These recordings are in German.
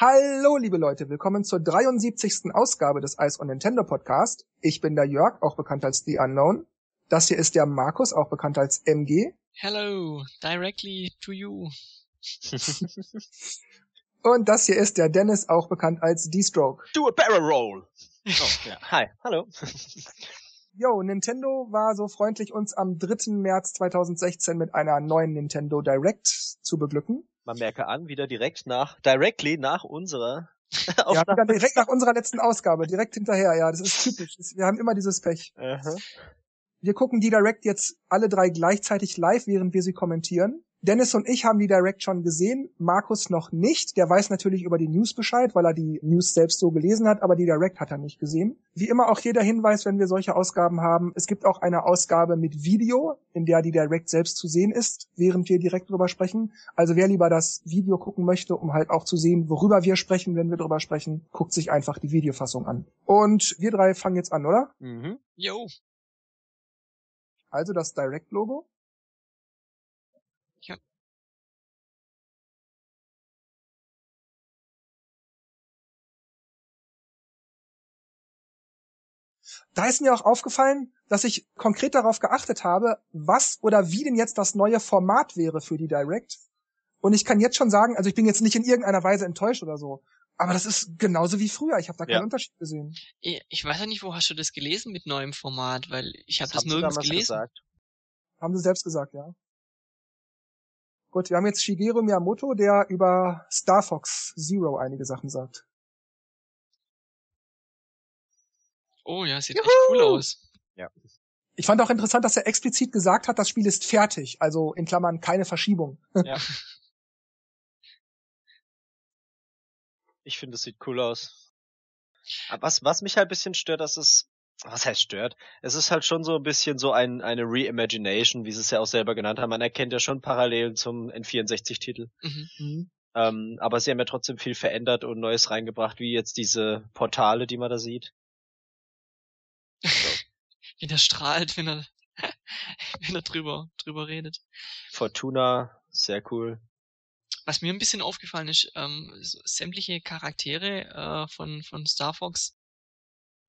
Hallo, liebe Leute, willkommen zur 73. Ausgabe des Ice on Nintendo Podcast. Ich bin der Jörg, auch bekannt als The Unknown. Das hier ist der Markus, auch bekannt als MG. Hello, directly to you. Und das hier ist der Dennis, auch bekannt als D-Stroke. Do a barrel roll. Oh, ja. Hi, hallo. Yo, Nintendo war so freundlich, uns am 3. März 2016 mit einer neuen Nintendo Direct zu beglücken. Man merke an, wieder direkt nach, directly nach unserer Ja, direkt nach unserer letzten Ausgabe, direkt hinterher, ja, das ist typisch. Wir haben immer dieses Pech. Aha. Wir gucken die Direct jetzt alle drei gleichzeitig live, während wir sie kommentieren. Dennis und ich haben die Direct schon gesehen, Markus noch nicht. Der weiß natürlich über die News Bescheid, weil er die News selbst so gelesen hat, aber die Direct hat er nicht gesehen. Wie immer auch jeder Hinweis, wenn wir solche Ausgaben haben. Es gibt auch eine Ausgabe mit Video, in der die Direct selbst zu sehen ist, während wir direkt drüber sprechen. Also wer lieber das Video gucken möchte, um halt auch zu sehen, worüber wir sprechen, wenn wir drüber sprechen, guckt sich einfach die Videofassung an. Und wir drei fangen jetzt an, oder? Mhm. Yo. Also das Direct-Logo. Ja. Da ist mir auch aufgefallen, dass ich konkret darauf geachtet habe, was oder wie denn jetzt das neue Format wäre für die Direct. Und ich kann jetzt schon sagen, also ich bin jetzt nicht in irgendeiner Weise enttäuscht oder so, aber das ist genauso wie früher. Ich habe da keinen Ja. Unterschied gesehen. Ich weiß ja nicht, wo hast du das gelesen mit neuem Format, weil ich habe das, haben sie nirgends gelesen. gesagt. Haben sie selbst gesagt, ja. Gut, wir haben jetzt Shigeru Miyamoto, der über Star Fox Zero einige Sachen sagt. Oh ja, sieht Juhu! echt cool aus. Ich fand auch interessant, dass er explizit gesagt hat, das Spiel ist fertig, also in Klammern keine Verschiebung. Ja. Ich finde, es sieht cool aus. Aber was, was mich halt ein bisschen stört, dass es, was heißt stört? Es ist halt schon so ein bisschen so ein, eine Reimagination, wie sie es ja auch selber genannt haben. Man erkennt ja schon Parallelen zum N64-Titel. Mhm. Ähm, aber sie haben ja trotzdem viel verändert und Neues reingebracht, wie jetzt diese Portale, die man da sieht. Wie der strahlt, wenn er, wenn er drüber, drüber redet. Fortuna, sehr cool. Was mir ein bisschen aufgefallen ist, ähm, so sämtliche Charaktere äh, von, von Star Fox.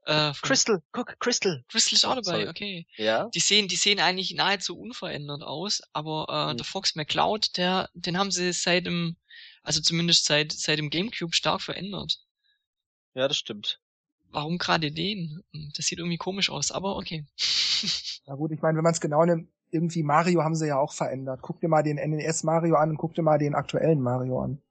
Äh, von Crystal, guck, Crystal. Crystal ist auch dabei, Sorry. okay. Ja? Die sehen, die sehen eigentlich nahezu unverändert aus, aber äh, Hm. der Fox McCloud, der, den haben sie seit dem, also zumindest seit seit dem GameCube stark verändert. Ja, das stimmt. Warum gerade den? Hm, Das sieht irgendwie komisch aus, aber okay. Na gut, ich meine, wenn man es genau nimmt, irgendwie Mario haben sie ja auch verändert. Guck dir mal den NES Mario an und guck dir mal den aktuellen Mario an.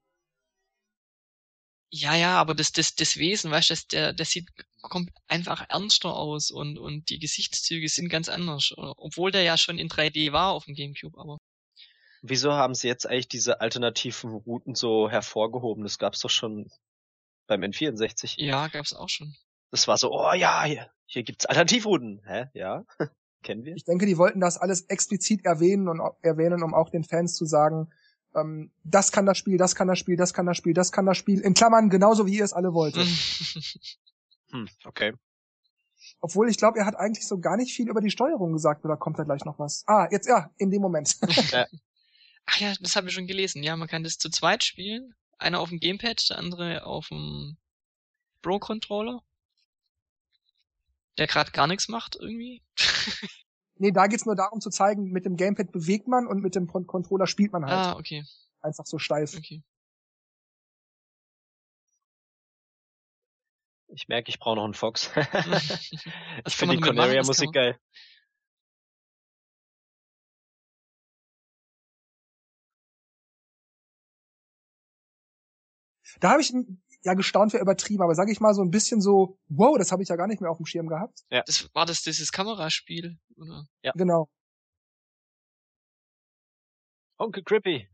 ja, ja, aber das, das, das Wesen, weißt du, das, der, der sieht kommt einfach ernster aus und, und die Gesichtszüge sind ganz anders. Obwohl der ja schon in 3D war auf dem GameCube, aber. Wieso haben sie jetzt eigentlich diese alternativen Routen so hervorgehoben? Das gab's doch schon beim N64. Ja, gab's auch schon. Das war so, oh ja, hier, hier gibt's Alternativrouten. Hä? Ja? Kennen wir? Ich denke, die wollten das alles explizit erwähnen und erwähnen, um auch den Fans zu sagen, ähm, das kann das Spiel, das kann das Spiel, das kann das Spiel, das kann das Spiel. In Klammern genauso wie ihr es alle wolltet. Hm, okay. Obwohl ich glaube, er hat eigentlich so gar nicht viel über die Steuerung gesagt, oder kommt da gleich noch was? Ah, jetzt ja, in dem Moment. Ach ja, das habe ich schon gelesen. Ja, man kann das zu zweit spielen. Einer auf dem Gamepad, der andere auf dem Pro-Controller. Der gerade gar nichts macht irgendwie. nee, da geht's nur darum zu zeigen, mit dem Gamepad bewegt man und mit dem Con Controller spielt man halt. ah, okay, Einfach so steif. okay. Ich merke, ich brauche noch einen Fox. Ich finde die? Corneria-Musik geil. Da habe ich ja gestaunt, wäre übertrieben, aber sage ich mal so ein bisschen so, wow, das habe ich ja gar nicht mehr auf dem Schirm gehabt. Das war das dieses Kameraspiel, oder? Genau. Onkel Crippy.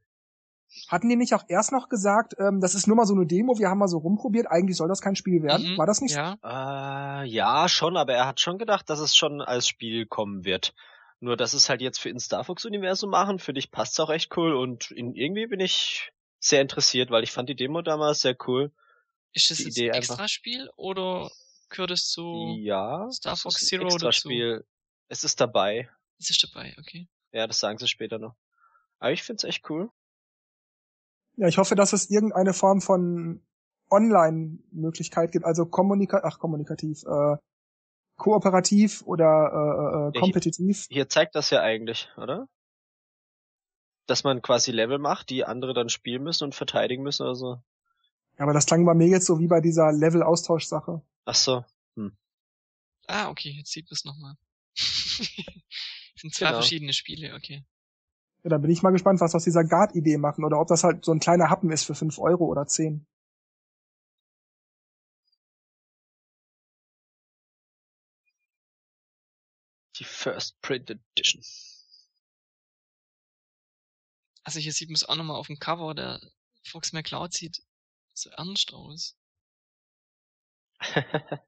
Hatten die nicht auch erst noch gesagt, ähm, das ist nur mal so eine Demo, wir haben mal so rumprobiert, eigentlich soll das kein Spiel werden? Mhm, War das nicht so? Ja. Äh, ja, schon, aber er hat schon gedacht, dass es schon als Spiel kommen wird. Nur, dass es halt jetzt für in Star Fox Universum machen, für dich passt's auch echt cool und in, irgendwie bin ich sehr interessiert, weil ich fand die Demo damals sehr cool. Ist das jetzt Idee ein Extraspiel oder gehört es zu Ja, Star das Fox ist ein Zero dazu? Extraspiel. Es ist dabei. Ist es dabei, okay. Ja, das sagen sie später noch. Aber ich find's echt cool. Ja, ich hoffe, dass es irgendeine Form von Online-Möglichkeit gibt, also kommunika ach, kommunikativ, äh, kooperativ oder äh, äh, Ja, kompetitiv. Hier zeigt das ja eigentlich, oder? Dass man quasi Level macht, die andere dann spielen müssen und verteidigen müssen oder so. Aber das klang bei mir jetzt so wie bei dieser Level-Austausch-Sache. Ach so. Ah, okay, jetzt sieht man es nochmal. sind zwei Genau. verschiedene Spiele, okay. Ja, da bin ich mal gespannt, was aus dieser Guard-Idee machen oder ob das halt so ein kleiner Happen ist für 5 Euro oder 10. Die First Print Edition. Also hier sieht man es auch nochmal auf dem Cover, der Fox McCloud sieht so ernst aus.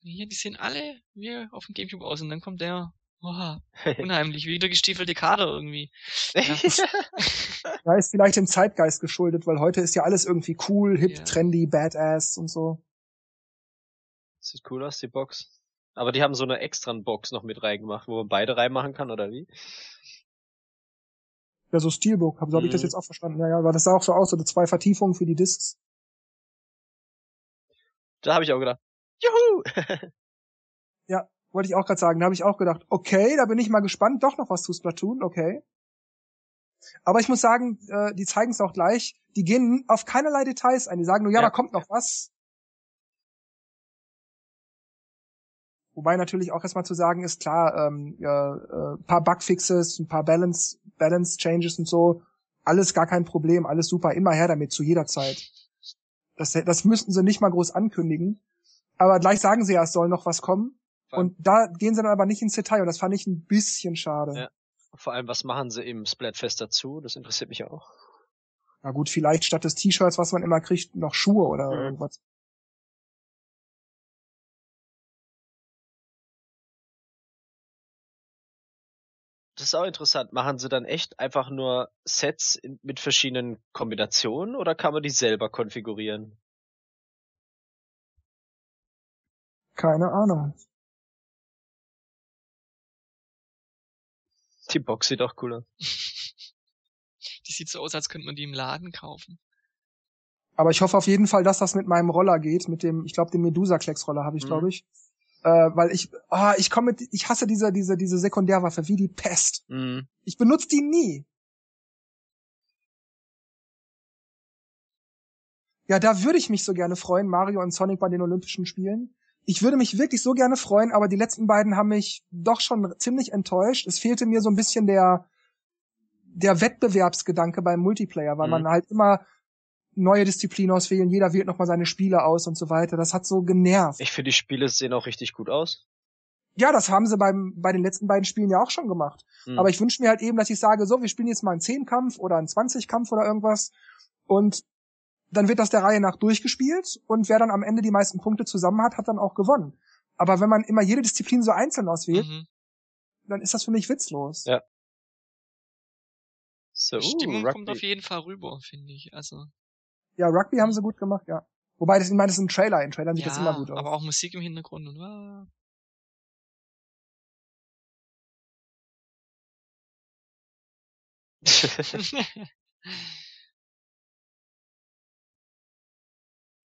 Hier, die sehen alle wie auf dem Gamecube aus und dann kommt der, oha, unheimlich, wie der gestiefelte Kader irgendwie. Ja, ist vielleicht dem Zeitgeist geschuldet, weil heute ist ja alles irgendwie cool, hip, Ja. trendy, badass und so. Sieht cool aus, die Box. Aber die haben so eine extra Box noch mit reingemacht, wo man beide reinmachen kann, oder wie? Ja, so Steelbook, hab- so habe ich das Mhm. jetzt auch verstanden. Ja, ja, aber das sah auch so aus, so zwei Vertiefungen für die Discs. Da habe ich auch gedacht, juhu! Wollte ich auch gerade sagen. Da habe ich auch gedacht, okay, da bin ich mal gespannt. Doch noch was zu Splatoon, okay. Aber ich muss sagen, äh, die zeigen es auch gleich. Die gehen auf keinerlei Details ein. Die sagen nur, ja, Ja. da kommt noch was. Wobei natürlich auch erstmal zu sagen ist, klar, ähm, ja, äh, paar Bugfixes, ein paar Balance, Balance Changes und so, alles gar kein Problem, alles super, immer her damit, zu jeder Zeit. Das, das müssten sie nicht mal groß ankündigen. Aber gleich sagen sie ja, es soll noch was kommen. Vor Und da gehen sie dann aber nicht ins Detail und das fand ich ein bisschen schade. Ja. Vor allem, was machen sie im Splatfest dazu? Das interessiert mich auch. Na gut, vielleicht statt des T-Shirts, was man immer kriegt, noch Schuhe oder Mhm. irgendwas. Ist auch interessant. Machen sie dann echt einfach nur Sets in, mit verschiedenen Kombinationen oder kann man die selber konfigurieren? Keine Ahnung. Die Box sieht auch cool aus. Die sieht so aus, als könnte man die im Laden kaufen. Aber ich hoffe auf jeden Fall, dass das mit meinem Roller geht, mit dem, ich glaube, den Medusa-Klecks-Roller habe ich, Mhm. glaube ich. Äh, weil ich, ah, ich komme mit, ich hasse diese, diese, diese Sekundärwaffe wie die Pest. Mhm. Ich benutze die nie. Ja, da würde ich mich so gerne freuen, Mario und Sonic bei den Olympischen Spielen. Ich würde mich wirklich so gerne freuen, aber die letzten beiden haben mich doch schon ziemlich enttäuscht. Es fehlte mir so ein bisschen der, der Wettbewerbsgedanke beim Multiplayer, weil Mhm. man halt immer neue Disziplinen auswählen, jeder wählt nochmal seine Spiele aus und so weiter. Das hat so genervt. Ich finde, die Spiele sehen auch richtig gut aus. Ja, das haben sie beim, bei den letzten beiden Spielen ja auch schon gemacht. Mhm. Aber ich wünsche mir halt eben, dass ich sage, so, wir spielen jetzt mal einen 10-Kampf oder einen 20-Kampf oder irgendwas und dann wird das der Reihe nach durchgespielt und wer dann am Ende die meisten Punkte zusammen hat, hat dann auch gewonnen. Aber wenn man immer jede Disziplin so einzeln auswählt, Mhm. dann ist das für mich witzlos. Ja. so, Die Stimmung uh, kommt auf jeden Fall rüber, finde ich. Also, Ja, Rugby haben sie gut gemacht, ja. Wobei, das, ich meine, das ist ein Trailer. In Trailern sieht ja, das immer gut aus. aber auch Musik im Hintergrund und ah.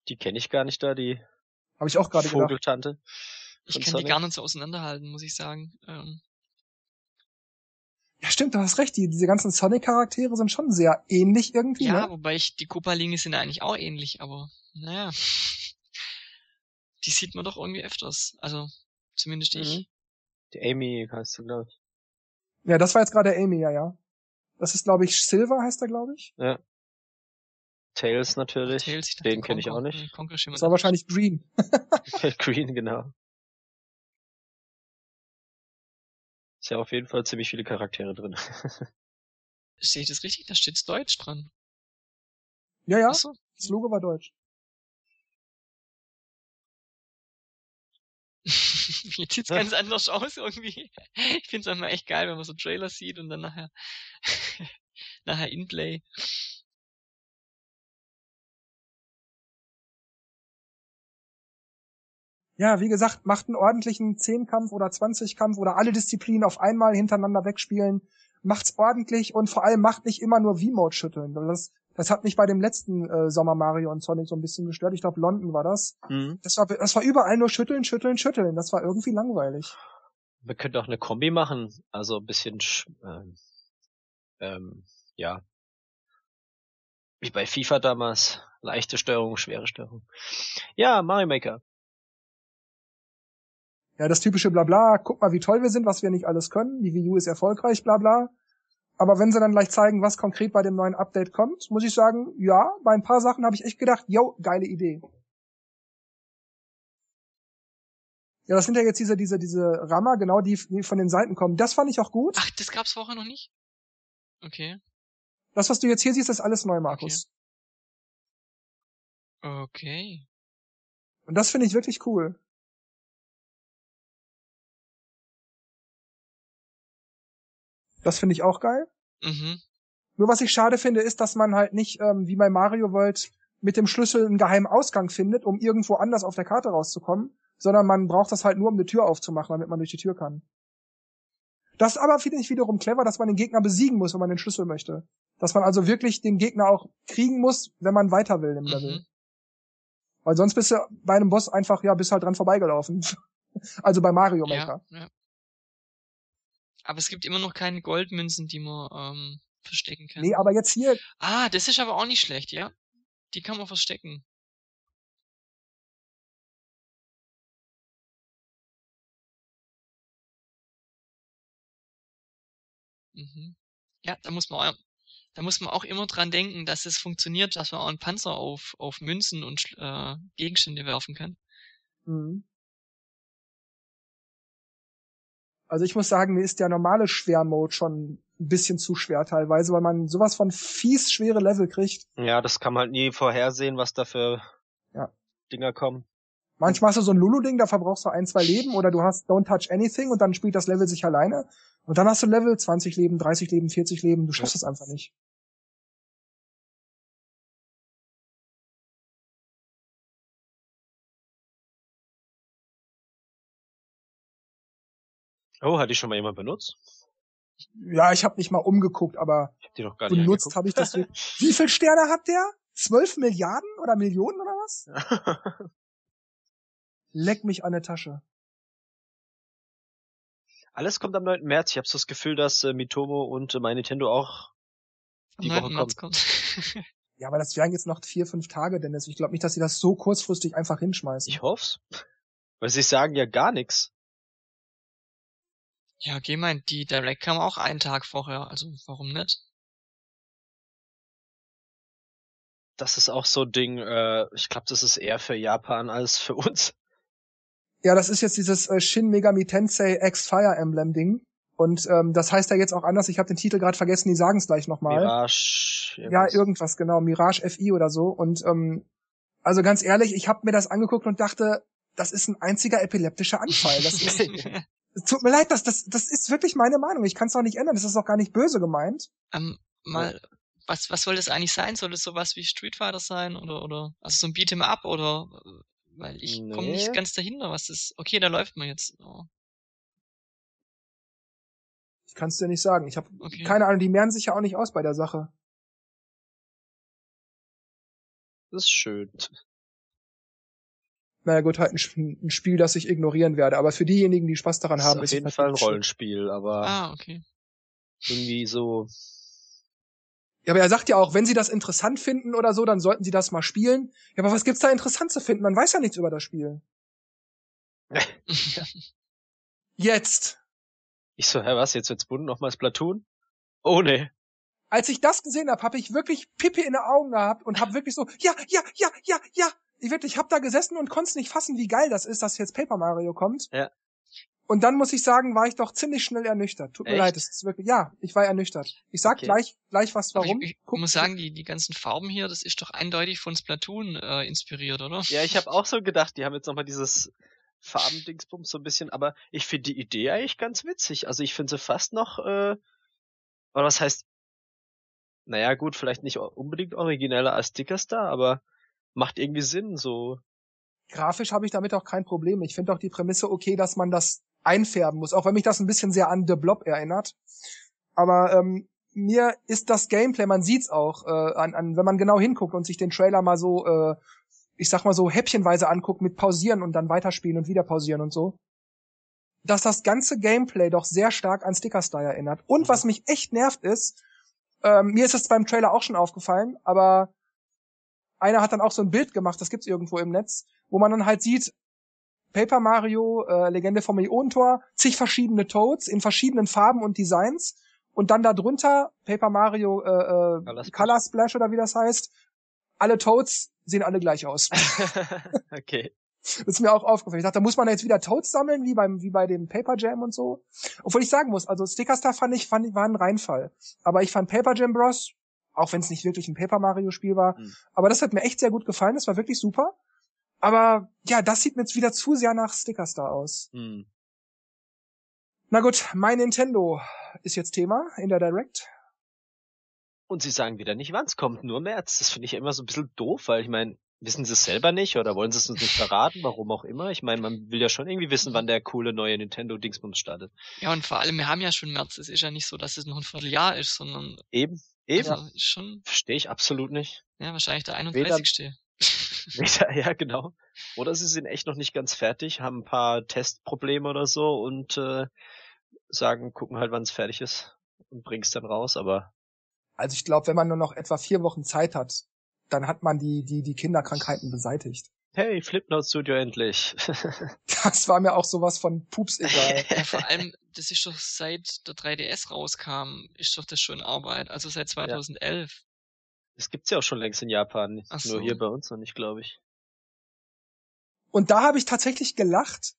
die kenne ich gar nicht da, die Habe ich auch gerade gedacht. Vogeltante. ich kann die gar nicht so auseinanderhalten, muss ich sagen. Ähm, stimmt, du hast recht. Die, diese ganzen Sonic-Charaktere sind schon sehr ähnlich irgendwie, ja, ne? wobei ich, die Koopa-Linge sind eigentlich auch ähnlich, aber naja. Die sieht man doch irgendwie öfters. Also, zumindest ich. Mhm. Die Amy heißt du, glaube ich. Ja, das war jetzt gerade Amy, ja, ja. Das ist, glaube ich, Silver heißt er, glaube ich. Ja. Tails natürlich. Tails, ich Den kenne ich auch nicht. Das war wahrscheinlich Green. Green, genau. Ist ja auf jeden Fall ziemlich viele Charaktere drin. Sehe ich das richtig? Da steht's Deutsch dran. Ja, ja, Achso. das Logo war deutsch. Jetzt sieht's ganz anders aus irgendwie. Ich find's manchmal echt geil, wenn man so Trailer sieht und dann nachher, nachher Inplay. Ja, wie gesagt, macht einen ordentlichen Zehnkampf oder 20-Kampf oder alle Disziplinen auf einmal hintereinander wegspielen. Macht's ordentlich und vor allem macht nicht immer nur V-Mode schütteln. Das, Das hat mich bei dem letzten äh, Sommer Mario und Sonic so ein bisschen gestört. Ich glaube, London war das. Mhm. Das war, das war überall nur schütteln, schütteln, schütteln. Das war irgendwie langweilig. Wir könnten auch eine Kombi machen, also ein bisschen, sch- ähm, ähm, ja, wie bei FIFA damals, leichte Steuerung, schwere Steuerung. Ja, Mario Maker. Ja, das typische Blabla, guck mal, wie toll wir sind, was wir nicht alles können. Die Wii U ist erfolgreich, bla bla. Aber wenn sie dann gleich zeigen, was konkret bei dem neuen Update kommt, muss ich sagen, ja, bei ein paar Sachen habe ich echt gedacht, yo, geile Idee. Ja, das sind ja jetzt diese, diese, diese Rammer, genau, die, die von den Seiten kommen. Das fand ich auch gut. Ach, das gab's vorher noch nicht? Okay. Das, was du jetzt hier siehst, ist alles neu, Markus. Okay. Und das finde ich wirklich cool. Das finde ich auch geil. Mhm. Nur was ich schade finde, ist, dass man halt nicht, ähm, wie bei Mario World, mit dem Schlüssel einen geheimen Ausgang findet, um irgendwo anders auf der Karte rauszukommen, sondern man braucht das halt nur, um eine Tür aufzumachen, damit man durch die Tür kann. Das aber finde ich wiederum clever, dass man den Gegner besiegen muss, wenn man den Schlüssel möchte. Dass man also wirklich den Gegner auch kriegen muss, wenn man weiter will im Level. Mhm. Weil sonst bist du bei einem Boss einfach, ja, bist halt dran vorbeigelaufen. also bei Mario Maker. Ja, ja. Aber es gibt immer noch keine Goldmünzen, die man ähm, verstecken kann. Nee, aber jetzt hier, Ah, das ist aber auch nicht schlecht, ja. Die kann man verstecken. Mhm. Ja, da muss man auch, da muss man auch immer dran denken, dass es funktioniert, dass man auch einen Panzer auf, auf Münzen und äh, Gegenstände werfen kann. Mhm. Also ich muss sagen, mir ist der normale Schwermode schon ein bisschen zu schwer teilweise, weil man sowas von fies schwere Level kriegt. Ja, das kann man halt nie vorhersehen, was da für Ja. Dinger kommen. Manchmal hast du so ein Lulu-Ding, da verbrauchst du ein, zwei Leben oder du hast Don't Touch Anything und dann spielt das Level sich alleine. Und dann hast du Level 20 Leben, 30 Leben, 40 Leben. Du schaffst es einfach nicht. Oh, hat die schon mal jemand benutzt? Ja, ich habe nicht mal umgeguckt, aber Ich hab die noch gar nicht benutzt habe ich das. wirklich. Wie viel Sterne hat der? 12 Milliarden oder Millionen oder was? Leck mich an der Tasche. Alles kommt am 9. März. Ich habe so das Gefühl, dass äh, Mitomo und äh, mein Nintendo auch Am Die 9. Woche März kommt. Ja, aber das wären jetzt noch vier, fünf Tage, Dennis. Ich glaube nicht, dass sie das so kurzfristig einfach hinschmeißen. Ich hoff's. Weil sie sagen ja gar nichts. Ja, okay, mein, die Direct kam auch einen Tag vorher, also warum nicht? Das ist auch so ein Ding, äh, ich glaube, das ist eher für Japan als für uns. Ja, das ist jetzt dieses äh, Shin Megami Tensei X Fire Emblem Ding. Und ähm, das heißt ja jetzt auch anders. Ich habe den Titel gerade vergessen. Die sagen es gleich nochmal. Mirage. Ja, irgendwas. irgendwas genau. Mirage FI oder so. Und ähm, also ganz ehrlich, ich habe mir das angeguckt und dachte, das ist ein einziger epileptischer Anfall. Das ist, es tut mir leid, das, das, das ist wirklich meine Meinung. Ich kann es auch nicht ändern. Das ist auch gar nicht böse gemeint. ähm, mal, was, was soll das eigentlich sein? Soll es sowas wie Street Fighter sein oder, oder, also so ein Beat'em Up oder, weil ich komme Nee. nicht ganz dahinter, was das, okay, da läuft man jetzt. Oh, Ich kann es dir nicht sagen. Ich habe okay. keine Ahnung. Die mehren sich ja auch nicht aus bei der Sache. Das ist schön. Naja gut, halt ein, ein Spiel, das ich ignorieren werde. Aber für diejenigen, die Spaß daran Das haben, ist auf es jeden Fall ein. Rollenspiel, aber Ah, okay. irgendwie so. Ja, aber er sagt ja auch, wenn Sie das interessant finden oder so, dann sollten Sie das mal spielen. Ja, aber was gibt's da interessant zu finden? Man weiß ja nichts über das Spiel. Jetzt. Ich so, hä, was, jetzt wird's bunt, nochmal Splatoon? Oh nee. Als ich das gesehen habe, habe ich wirklich Pipi in den Augen gehabt und habe wirklich so, ja, ja, ja, ja, ja. Ich wirklich, ich habe da gesessen und konnte nicht fassen, wie geil das ist, dass jetzt Paper Mario kommt. Ja. Und dann muss ich sagen, war ich doch ziemlich schnell ernüchtert. Tut mir Echt? leid, es ist wirklich, ja, ich war ernüchtert. Ich sag Okay. gleich, gleich was Aber warum. Ich, ich Guck- muss sagen, die, die ganzen Farben hier, das ist doch eindeutig von Splatoon äh, inspiriert, oder? Ja, ich habe auch so gedacht, die haben jetzt nochmal dieses Farbendingsbums so ein bisschen, aber ich finde die Idee eigentlich ganz witzig. Also ich finde sie fast noch, äh, oder was heißt, naja gut, vielleicht nicht unbedingt origineller als Stickerstar, aber macht irgendwie Sinn, so. grafisch habe ich damit auch kein Problem. Ich finde auch die Prämisse okay, dass man das einfärben muss, auch wenn mich das ein bisschen sehr an The Blob erinnert. Aber ähm, mir ist das Gameplay, man sieht's auch, äh, an, an, wenn man genau hinguckt und sich den Trailer mal so, äh, ich sag mal so häppchenweise anguckt mit pausieren und dann weiterspielen und wieder pausieren und so, dass das ganze Gameplay doch sehr stark an Sticker Style erinnert. Und was mich echt nervt ist, ähm, mir ist es beim Trailer auch schon aufgefallen, aber einer hat dann auch so ein Bild gemacht, das gibt's irgendwo im Netz, wo man dann halt sieht, Paper Mario, äh, Legende vom Ionentor, zig verschiedene Toads in verschiedenen Farben und Designs und dann darunter Paper Mario äh, äh, Color, Splash. Oder wie das heißt. Alle Toads sehen alle gleich aus. okay. Das ist mir auch aufgefallen. Ich dachte, da muss man jetzt wieder Toads sammeln, wie beim, wie bei dem Paper Jam und so. Obwohl ich sagen muss, also Stickerstar fand ich, fand ich, war ein Reinfall. Aber ich fand Paper Jam Bros, auch wenn es nicht wirklich ein Paper Mario Spiel war, mhm. aber das hat mir echt sehr gut gefallen. Das war wirklich super. Aber ja, das sieht mir jetzt wieder zu sehr nach Stickerstar aus. Mhm. Na gut, mein Nintendo ist jetzt Thema in der Direct. Und sie sagen wieder nicht, wann es kommt, nur März. Das finde ich immer so ein bisschen doof, weil ich meine, wissen sie es selber nicht oder wollen sie es uns nicht verraten, warum auch immer. Ich meine, man will ja schon irgendwie wissen, wann der coole neue Nintendo Dingsbums startet. Ja, und vor allem, wir haben ja schon März. Es ist ja nicht so, dass es noch ein Vierteljahr ist, sondern. Eben, eben. Also, schon. Verstehe ich absolut nicht. Ja, wahrscheinlich der 31. Weder, weder, ja, genau. Oder sie sind echt noch nicht ganz fertig, haben ein paar Testprobleme oder so und äh, sagen, gucken halt, wann es fertig ist und bring's dann raus, aber. Also ich glaube, wenn man nur noch etwa vier Wochen Zeit hat, dann hat man die, die, die Kinderkrankheiten beseitigt. Hey, Flipnote Studio endlich. das war mir auch sowas von Pups egal. ja, vor allem, das ist doch seit der 3DS rauskam, ist doch das schon Arbeit. Also seit 2011. Ja. Das gibt's ja auch schon längst in Japan. Ach Nur so. hier bei uns noch nicht, glaube ich. Und da habe ich tatsächlich gelacht.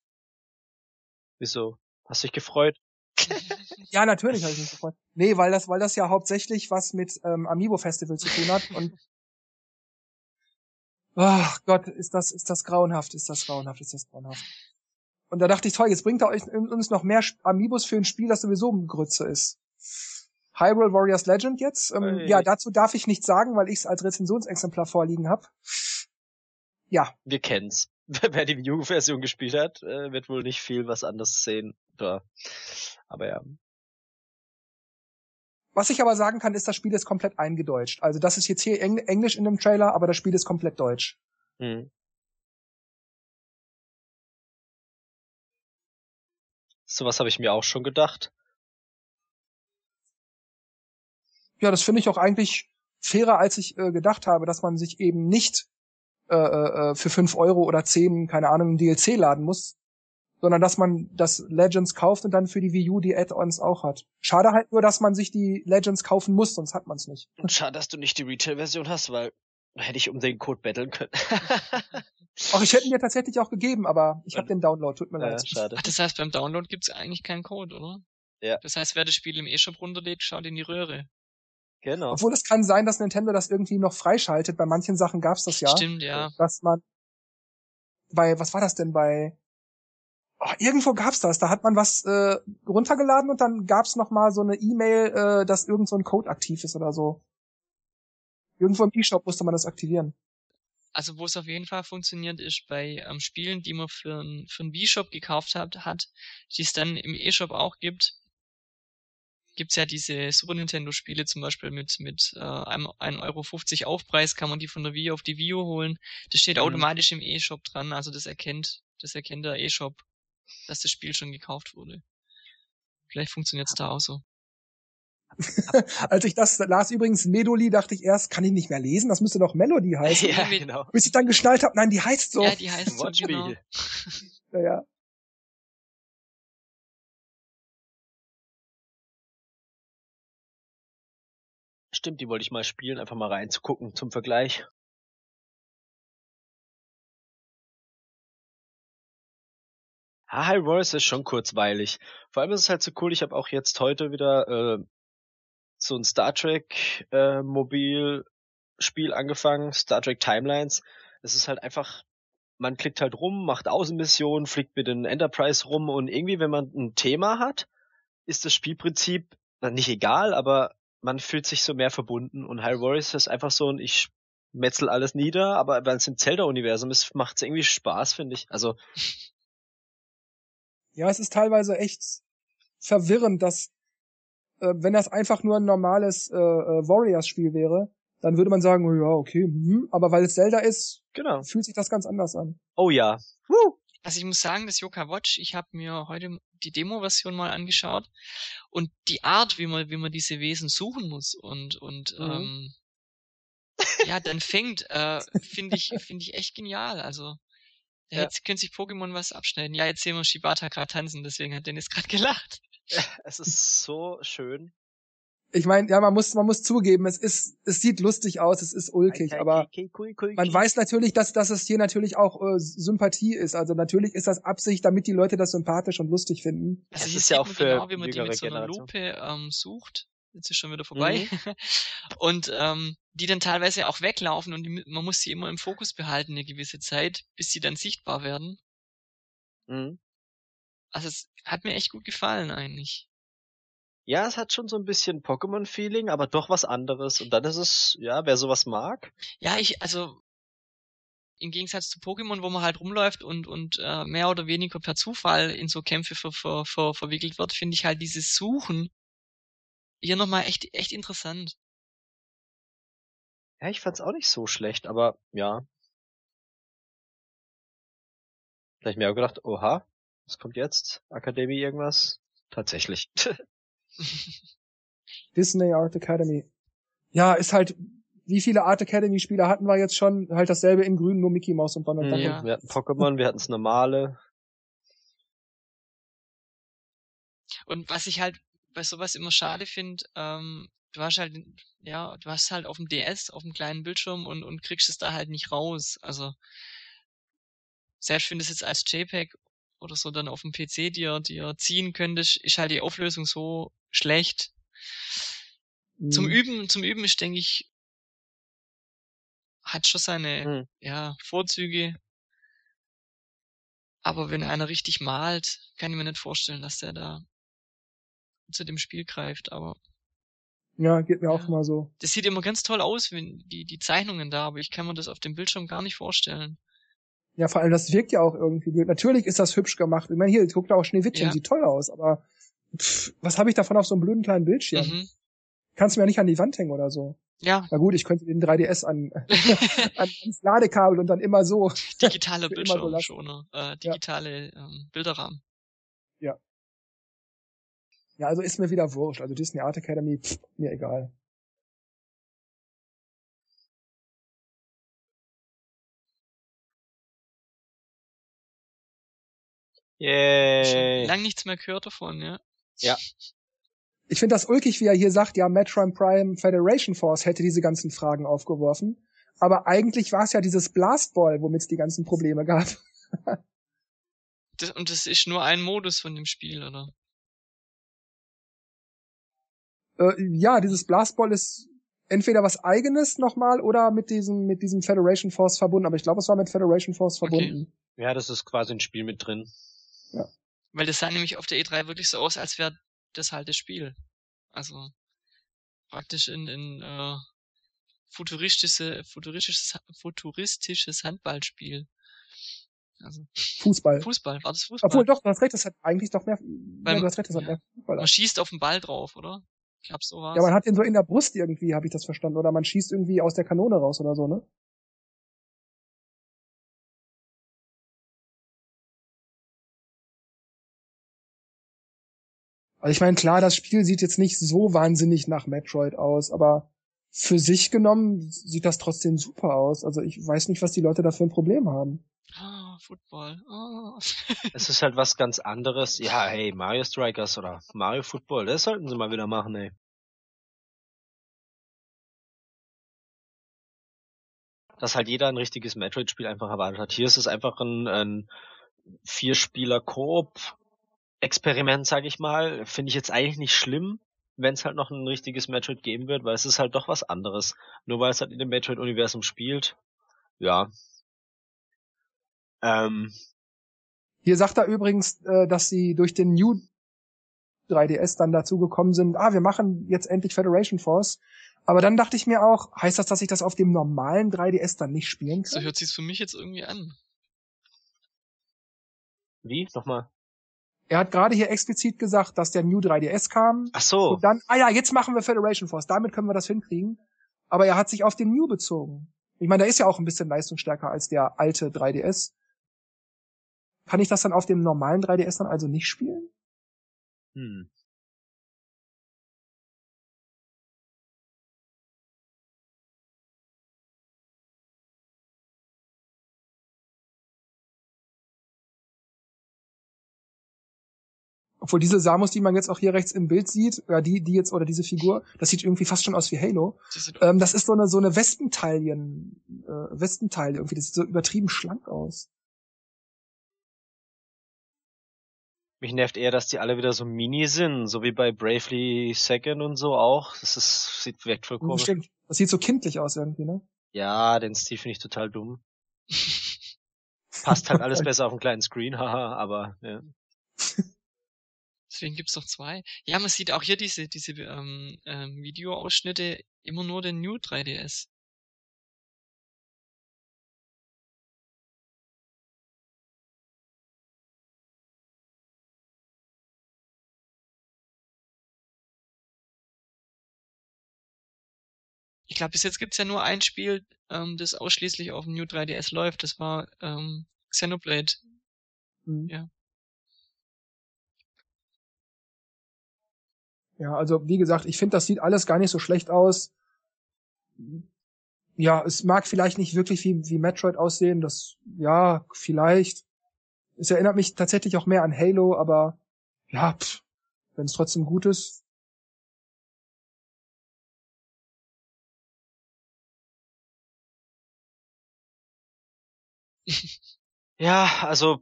Wieso? Hast dich gefreut? ja, natürlich habe ich mich gefreut. Nee, weil das, weil das ja hauptsächlich was mit ähm, Amiibo Festival zu tun hat und Ach oh Gott, ist das, ist das grauenhaft, ist das grauenhaft, ist das grauenhaft. Und da dachte ich, toll, jetzt bringt er euch uns noch mehr Amiibos für ein Spiel, das sowieso ein Grütze ist. Hyrule Warriors Legend jetzt. Ähm, hey. Ja, dazu darf ich nichts sagen, weil ich es als Rezensionsexemplar vorliegen habe. Ja. Wir kennen's. Wer die Wii U-Version gespielt hat, äh, wird wohl nicht viel was anderes sehen. Aber ja. Was ich aber sagen kann, ist, das Spiel ist komplett eingedeutscht. Also das ist jetzt hier Engl Englisch in dem Trailer, aber das Spiel ist komplett deutsch. Hm. Sowas habe ich mir auch schon gedacht. Ja, das finde ich auch eigentlich fairer, als ich äh, gedacht habe, dass man sich eben nicht äh, äh, äh für fünf Euro oder zehn, keine Ahnung, ein DLC laden muss, sondern dass man das Legends kauft und dann für die Wii U die Add-ons auch hat. Schade halt nur, dass man sich die Legends kaufen muss, sonst hat man es nicht. Und schade, dass du nicht die Retail-Version hast, weil hätte ich um den Code betteln können. Ach, ich hätte ihn dir tatsächlich auch gegeben, aber ich habe den Download, tut mir ja, leid. Schade. Ach, das heißt, beim Download gibt's eigentlich keinen Code, oder? Ja. Das heißt, wer das Spiel im E-Shop runterlädt, schaut in die Röhre. Genau. Obwohl es kann sein, dass Nintendo das irgendwie noch freischaltet. Bei manchen Sachen gab's das ja. Stimmt, ja. Dass man bei, was war das denn bei oh, irgendwo gab's das. Da hat man was äh, runtergeladen und dann gab's noch mal so eine E-Mail, äh, dass irgend so ein Code aktiv ist oder so. Irgendwo im E-Shop musste man das aktivieren. Also wo es auf jeden Fall funktioniert, ist bei ähm, Spielen, die man für einen für einen Wii-Shop gekauft hat, hat, die es dann im E-Shop auch gibt. Gibt's ja diese Super Nintendo-Spiele zum Beispiel mit mit äh, einem 1,50 Euro Aufpreis, kann man die von der Wii auf die Wii U holen. Das steht mhm. automatisch im E-Shop dran, also das erkennt das erkennt der E-Shop dass das Spiel schon gekauft wurde. Vielleicht funktioniert es da auch so. Als ich das las, übrigens Medoli, dachte ich erst, kann ich nicht mehr lesen, das müsste doch Melody heißen. ja, genau. Bis ich dann geschnallt habe, nein, die heißt so. Ja, die heißt so, genau. ja, ja. Stimmt, die wollte ich mal spielen, einfach mal reinzugucken zum Vergleich. Ah, High Royce ist schon kurzweilig. Vor allem ist es halt so cool, ich habe auch jetzt heute wieder äh, so ein Star Trek äh, Mobil-Spiel angefangen, Star Trek Timelines. Es ist halt einfach, man klickt halt rum, macht Außenmissionen, fliegt mit den Enterprise rum und irgendwie, wenn man ein Thema hat, ist das Spielprinzip nicht egal, aber man fühlt sich so mehr verbunden und High Warriors ist einfach so ein, ich metzel alles nieder, aber wenn es im Zelda-Universum ist, macht es irgendwie Spaß, finde ich. Also ja, es ist teilweise echt verwirrend, dass äh, wenn das einfach nur ein normales äh, äh, Warriors-Spiel wäre, dann würde man sagen, oh, ja, okay, hm, aber weil es Zelda ist, Genau. fühlt sich das ganz anders an. Oh ja. Woo. Also ich muss sagen, das Yoka Watch, ich habe mir heute die Demo-Version mal angeschaut und die Art, wie man, wie man diese Wesen suchen muss und und Mhm. ähm, ja, dann fängt, äh, finde ich, finde ich echt genial. Also Ja. jetzt könnte sich Pokémon was abschneiden. Ja, jetzt sehen wir Shibata gerade tanzen, deswegen hat Dennis gerade gelacht. Es ist so schön. Ich meine, ja, man muss, man muss zugeben, es ist, es sieht lustig aus, es ist ulkig, aber man weiß natürlich, dass, dass es hier natürlich auch äh, Sympathie ist. Also natürlich ist das Absicht, damit die Leute das sympathisch und lustig finden. Also Es ist ja auch man für genau, wie man die mit so einer. Lupe ähm, sucht. Jetzt ist schon wieder vorbei. Mhm. Und ähm, die dann teilweise auch weglaufen und die, man muss sie immer im Fokus behalten eine gewisse Zeit, bis sie dann sichtbar werden. Mhm. Also es hat mir echt gut gefallen eigentlich. Ja, es hat schon so ein bisschen Pokémon-Feeling, aber doch was anderes. Und dann ist es, ja, wer sowas mag. Ja, ich, also im Gegensatz zu Pokémon, wo man halt rumläuft und, und äh, mehr oder weniger per Zufall in so Kämpfe ver, ver, ver, verwickelt wird, finde ich halt dieses Suchen hier nochmal echt, echt interessant. Ja, ich fand's auch nicht so schlecht, aber ja. Da hab ich mir auch gedacht, oha, was kommt jetzt? Akademie irgendwas? Tatsächlich. Disney Art Academy. Ja, ist halt, wie viele Art Academy Spieler hatten wir jetzt schon? Halt dasselbe in grün, nur Mickey Mouse und Donald Mhm, Duck. Ja. Wir hatten Pokémon, wir hatten's normale. Und was ich halt bei sowas immer schade finde, ähm, du hast halt, ja, du hast halt auf dem DS, auf dem kleinen Bildschirm und, und kriegst es da halt nicht raus. Also selbst wenn du es jetzt als JPEG oder so dann auf dem PC dir, dir ziehen könntest, ist halt die Auflösung so schlecht. Zum Mhm. Üben, zum Üben ist, denke ich, hat schon seine, Mhm. ja, Vorzüge. Aber wenn einer richtig malt, kann ich mir nicht vorstellen, dass der da zu dem Spiel greift. Aber Ja, geht mir auch Ja. immer so. das sieht immer ganz toll aus, wenn die, die Zeichnungen da, aber ich kann mir das auf dem Bildschirm gar nicht vorstellen. Ja, vor allem, das wirkt ja auch irgendwie blöd. Natürlich ist das hübsch gemacht. Ich meine, hier, guckt auch Schneewittchen, Ja. sieht toll aus, aber pff, was habe ich davon auf so einem blöden kleinen Bildschirm? Mhm. Kannst du mir ja nicht an die Wand hängen oder so. Ja, Na gut, ich könnte den 3DS an, an ans Ladekabel und dann immer so. digitaler Für immer so. Bildschirmschoner, äh, digitale ähm, Bilderrahmen. Ja, also ist mir wieder wurscht. Also Disney Art Academy, pff, mir egal. Yay. Schon lang nichts mehr gehört davon, ja. Ich finde das ulkig, wie er hier sagt, ja, Metroid Prime Federation Force hätte diese ganzen Fragen aufgeworfen. Aber eigentlich war es ja dieses Blastball, womit es die ganzen Probleme gab. Das, und das ist nur ein Modus von dem Spiel, oder? Äh, ja, dieses Blastball ist entweder was eigenes nochmal oder mit diesem, mit diesem Federation Force verbunden. Aber ich glaube, es war mit Federation Force Okay. verbunden. Ja, das ist quasi ein Spiel mit drin. Weil das sah nämlich auf der E3 wirklich so aus, als wäre das halt das Spiel. Also praktisch in, in äh, futuristische, futuristisches, futuristisches Handballspiel. Also Fußball. Fußball, war das Fußball? Obwohl, doch, du hast recht, das hat eigentlich doch mehr, ja, Beim- du hast recht, das hat ja. mehr Fußball. Man schießt auf den Ball drauf, oder? Ich glaub, so war's. Ja, man hat den so in der Brust irgendwie, habe ich das verstanden. Oder man schießt irgendwie aus der Kanone raus oder so, ne? Also ich meine, klar, das Spiel sieht jetzt nicht so wahnsinnig nach Metroid aus, aber für sich genommen sieht das trotzdem super aus. Also ich weiß nicht, was die Leute da für ein Problem haben. Ah, Football. Ah. Es ist halt was ganz anderes. Ja, hey, Mario Strikers oder Mario Football, das sollten sie mal wieder machen, ey. Dass halt jeder ein richtiges Metroid-Spiel einfach erwartet hat. Hier ist es einfach ein, ein Vier-Spieler-Koop-Experiment, sag ich mal. Finde ich jetzt eigentlich nicht schlimm, wenn es halt noch ein richtiges Metroid geben wird, weil es ist halt doch was anderes. Nur weil es halt in dem Metroid-Universum spielt. Ja. Ähm, Hier sagt er übrigens, äh, dass sie durch den New 3DS dann dazu gekommen sind, ah, wir machen jetzt endlich Federation Force. Aber dann dachte ich mir auch, heißt das, dass ich das auf dem normalen 3DS dann nicht spielen So kann? hört sich's für mich jetzt irgendwie an. wie? Nochmal. Er hat gerade hier explizit gesagt, dass der New 3DS kam. Ach so. Und dann, ah ja, jetzt machen wir Federation Force, damit können wir das hinkriegen. Aber er hat sich auf den New bezogen. Ich meine, der ist ja auch ein bisschen leistungsstärker als der alte 3DS. Kann ich das dann auf dem normalen 3DS dann also nicht spielen? Hm. Obwohl diese Samus, die man jetzt auch hier rechts im Bild sieht, ja, die, die jetzt, oder diese Figur, das sieht irgendwie fast schon aus wie Halo. Das sieht- Ähm, das ist so eine, so eine Wespenteilchen, äh, Westenteil irgendwie, das sieht so übertrieben schlank aus. Mich nervt eher, dass die alle wieder so mini sind, so wie bei Bravely Second und so auch. Das ist, sieht wirkt voll komisch. Stimmt. Das sieht so kindlich aus irgendwie, ne? Ja, den Stil finde ich total dumm. Passt halt alles besser auf einen kleinen Screen, haha, aber ja. Deswegen gibt's doch zwei. Ja, man sieht auch hier diese, diese ähm, ähm, Videoausschnitte immer nur den New 3DS. Ich glaube, bis jetzt gibt's ja nur ein Spiel, ähm, das ausschließlich auf dem New 3DS läuft. Das war ähm, Xenoblade. Mhm. Ja. Ja, also wie gesagt, ich finde, das sieht alles gar nicht so schlecht aus. Ja, es mag vielleicht nicht wirklich wie, wie Metroid aussehen, das, ja, vielleicht. Es erinnert mich tatsächlich auch mehr an Halo, aber ja, wenn es trotzdem gut ist. Ja, also